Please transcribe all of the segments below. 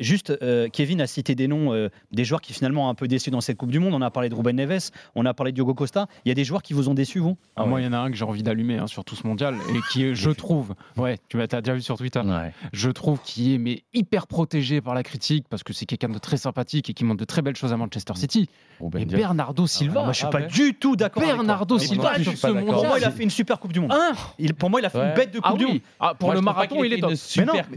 Juste, euh, Kevin a cité des noms euh, des joueurs qui finalement ont un peu déçu dans cette Coupe du Monde. On a parlé de Ruben Neves, on a parlé de Diogo Costa. Il y a des joueurs qui vous ont déçu, vous? Ah, Moi, il y en a un que j'ai envie d'allumer hein, sur tout ce mondial et qui est, je trouve, ouais, tu as déjà vu sur Twitter, Ouais. je trouve qu'il est mais hyper protégé par la critique parce que c'est quelqu'un de très sympathique et qui montre de très belles choses à Manchester City. Ruben Et. Bernardo Silva, Moi, je suis ah pas ouais. du tout d'accord. avec. Bernardo Mais Silva sur ce. Pour moi, il a fait une super Coupe du Monde. Hein Il- pour moi, il a fait une bête de Coupe ah du. Monde. Ah, pour Moi, le marathon, il est top.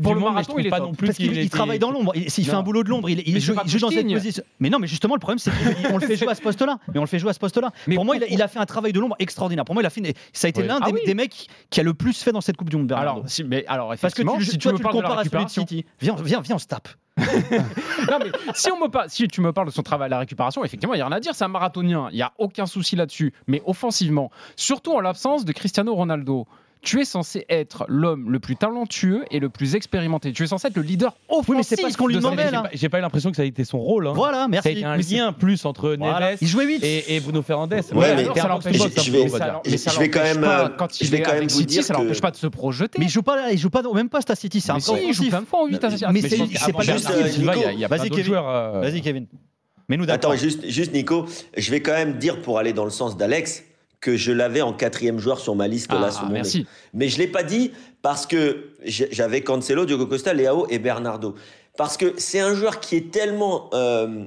pour le marathon, il est pas non plus Parce qu'il travaille dans l'ombre. Il- S'il fait un boulot de l'ombre, il, joue, il joue dans cette position. Mais non, mais justement, le problème, c'est qu'on le fait jouer à ce poste-là. Mais on le fait jouer à ce poste-là. Mais pour moi, il a, pourquoi il a fait un travail de l'ombre extraordinaire. Pour moi, il a fait, une- ça a été l'un Ah des, oui. des mecs qui a le plus fait dans cette Coupe du Monde, Bernardo. Alors, si, mais alors Parce que tu, si toi, tu tu me le parles de la compares à celui de City. Viens, viens, viens, on se tape. non mais si on me parle, si tu me parles de son travail à la récupération, effectivement, il y a rien à dire, c'est un marathonien, il y a aucun souci là-dessus. Mais offensivement, surtout en l'absence de Cristiano Ronaldo, tu es censé être l'homme le plus talentueux et le plus expérimenté. Tu es censé être le leader offensif. Oui, mais c'est pas ce qu'on lui de demandait, là. pas- J'ai pas eu l'impression que ça a été son rôle. hein. Voilà, Ça a merci. été un lien plus entre Voilà. Neves Il jouait 8. et, et Bruno Fernandes. Ouais, Voilà, mais alors, ça ça l'empêche pas- pas, je vais-. Mais ça Je vais quand même, pas, euh, quand je il vais est quand même vous City, dire ça que- l'empêche pas de se projeter. Mais il joue pas, il joue pas même poste à City. C'est un si, il joue plein de fois en 8 à Mais Mais c'est- pas juste, Vas-y, Kevin. euh, Vas-y, Kevin. Mais nous d'accord. Attends, juste, juste Nico, je vais quand même dire pour aller dans le sens d'Alex que je l'avais en quatrième joueur sur ma liste là Ah, mon merci. nez. Mais je l'ai pas dit parce que j'avais Cancelo, Diogo Costa, Leao et Bernardo. Parce que c'est un joueur qui est tellement euh,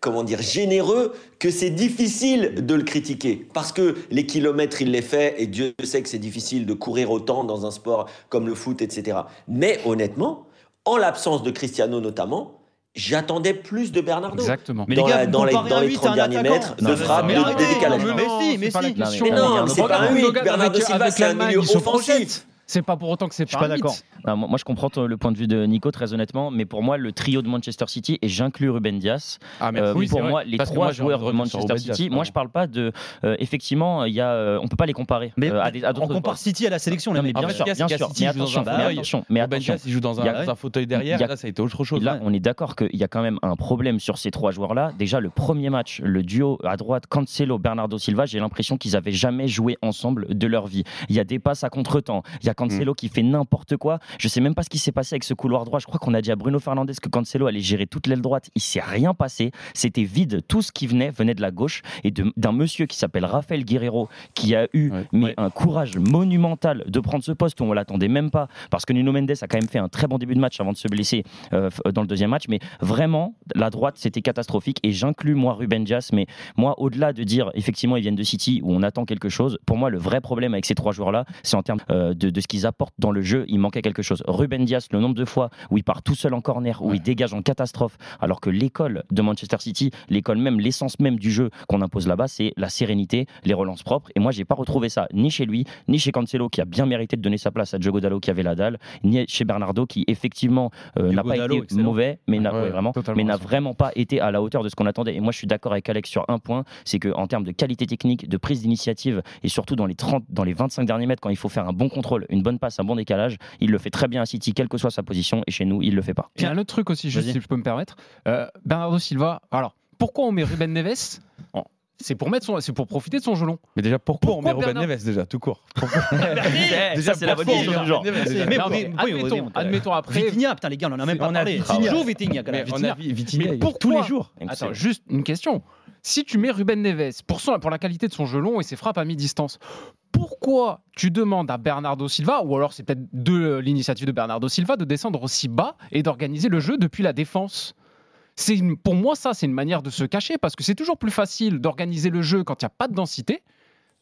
comment dire généreux que c'est difficile de le critiquer parce que les kilomètres il les fait et Dieu sait que c'est difficile de courir autant dans un sport comme le foot etc. Mais honnêtement, en l'absence de Cristiano notamment, j'attendais plus de Bernardo Exactement. Mais dans, les gars, la- vous dans les, comparez dans un les huit 30 à un derniers mètres de mais frappe, mais de, décalage. non, mais si, mais c'est pas la si. Mais non, c'est pas un Bernardo Silva, c'est milieu offensif. C'est pas pour autant que c'est Je suis pas d'accord. Mythe. Ah, moi, moi, je comprends ton- le point de vue de Nico, très honnêtement, mais pour moi, le trio de Manchester City, et j'inclus Ruben Dias, Ah, euh, oui, pour vrai. moi, les Parce trois moi, joueurs de Manchester City, moi, je parle pas de. euh, effectivement, il y a, euh, on peut pas les comparer Mais euh, à, des, à on compare. City à la sélection, les Non, mais bien En fait, sûr, bien sûr, qu'City mais joue dans attention, un mais fauteuil. attention, mais Ruben attention. Dias, il joue dans Il y un, a- un fauteuil il derrière. a- Là, ça a été autre chose. Là, Ouais. on est d'accord qu'il y a quand même un problème sur ces trois joueurs-là. Déjà, le premier match, le duo à droite, Cancelo, Bernardo Silva, j'ai l'impression qu'ils avaient jamais joué ensemble de leur vie. Il y a des passes à contre-temps. Il y a Mm. Cancelo qui fait n'importe quoi. Je sais même pas ce qui s'est passé avec ce couloir droit. Je crois qu'on a dit à Bruno Fernandes que Cancelo allait gérer toute l'aile droite. Il s'est rien passé. C'était vide. Tout ce qui venait venait de la gauche et d'un monsieur qui s'appelle Rafael Guerrero qui a eu Ouais. mais Ouais. un courage monumental de prendre ce poste où on l'attendait même pas parce que Nuno Mendes a quand même fait un très bon début de match avant de se blesser euh, f- dans le deuxième match mais vraiment la droite c'était catastrophique et j'inclus moi Ruben Dias mais moi au-delà de dire effectivement ils viennent de City où on attend quelque chose pour moi le vrai problème avec ces trois joueurs là c'est en termes euh, de, de ce qu'ils apportent dans le jeu il manquait quelque chose. Ruben Dias le nombre de fois où il part tout seul en corner où il dégage en catastrophe alors que l'école de Manchester City l'école même l'essence même du jeu qu'on impose là-bas c'est la sérénité les relances propres. Et moi j'ai pas retrouvé ça ni chez lui ni chez Cancelo qui a bien mérité de donner sa place à Diogo Dallo qui avait la dalle ni chez Bernardo qui effectivement euh, n'a pas Dallo, été excellent. mauvais mais n'a Ouais, vraiment mais n'a vraiment pas été à la hauteur de ce qu'on attendait. Et moi je suis d'accord avec Alex sur un point c'est que en termes de qualité technique de prise d'initiative et surtout dans les 30 dans les 25 derniers mètres quand il faut faire un bon contrôle une bonne passe un bon décalage il le fait très bien à City quelle que soit sa position et chez nous il le fait pas Il y a un autre truc aussi, juste si je peux me permettre. Euh, Bernardo Silva. Alors, pourquoi on met Ruben Neves Bon, C'est pour mettre son, c'est pour profiter de son gelon. Mais déjà, pourquoi, on Pourquoi met Ruben Bernard- Neves déjà, tout court ça c'est la bonne pourquoi on question met du genre Ruben Neves déjà Mais Non, on mais oui, on admettons, après. Vitinha, putain les gars, on en a même pas On parlé. Vitinha. Joue Vitinha, quand Mais même. on Vitinha. a vu Vitinha Mais il joue tous les jours. Attends, juste une question. Si tu mets Ruben Neves pour, son- pour la qualité de son gelon et ses frappes à mi-distance, pourquoi tu demandes à Bernardo Silva, ou alors c'est peut-être de l'initiative de Bernardo Silva, de descendre aussi bas et d'organiser le jeu depuis la défense? Une- pour moi ça c'est une manière de se cacher parce que c'est toujours plus facile d'organiser le jeu quand il n'y a pas de densité,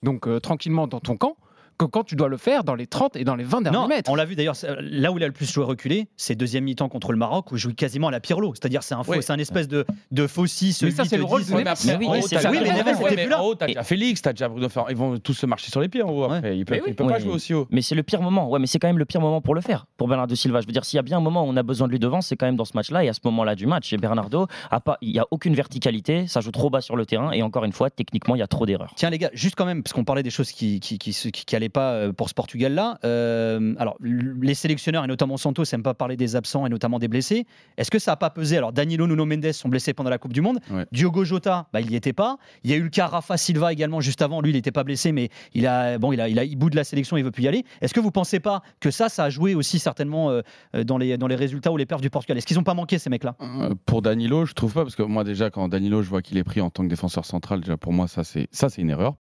donc euh, tranquillement dans ton camp, que quand tu dois le faire dans les 30 et dans les 20 derniers Non, mètres. on l'a vu d'ailleurs, c'est- là où il a le plus joué reculé, c'est deuxième mi-temps contre le Maroc où il joue quasiment à la Pirlo. C'est-à-dire, c'est un, faux- Oui. c'est un espèce de, de faux 6, Mais ça, c'est le rôle de Neves. oui, en mais haut, c'est t'as ça. déjà- Oui, mais Neves Ouais, était mais plus là. en haut, t'as déjà Félix, t'as déjà Bruno. Ils vont tous se marcher sur les pieds en haut. après. Il peut, Mais oui. il peut pas jouer aussi haut. Mais c'est le pire moment. Ouais, mais c'est quand même le pire moment pour le faire. Pour Bernardo Silva, je veux dire, s'il y a bien un moment où on a besoin de lui devant, c'est quand même dans ce match-là et à ce moment-là du match. Et Bernardo, a pas, il y a aucune verticalité, ça joue trop bas sur le terrain et encore une fois, techniquement, il y a trop d'erreurs. Tiens les gars, juste quand même, parce qu'on parlait des choses qui, qui, qui, se- qui- qui allaient n'est pas euh, pour ce Portugal-là. Euh, alors, les sélectionneurs, et notamment Santos, n'aiment pas parler des absents et notamment des blessés. Est-ce que ça n'a pas pesé? Alors, Danilo, Nuno Mendes sont blessés pendant la Coupe du Monde. Ouais. Diogo Jota, bah, il n'y était pas. Il y a eu le cas Rafa Silva également juste avant. Lui, il n'était pas blessé, mais il a, bon, il a, il a il bout de la sélection, il veut plus y aller. Est-ce que vous pensez pas que ça, ça a joué aussi certainement euh, dans, les, dans les résultats ou les perfs du Portugal? Est-ce qu'ils n'ont pas manqué ces mecs-là? Euh, Pour Danilo, je trouve pas, parce que moi déjà, quand Danilo, je vois qu'il est pris en tant que défenseur central, déjà pour moi, ça c'est une erreur.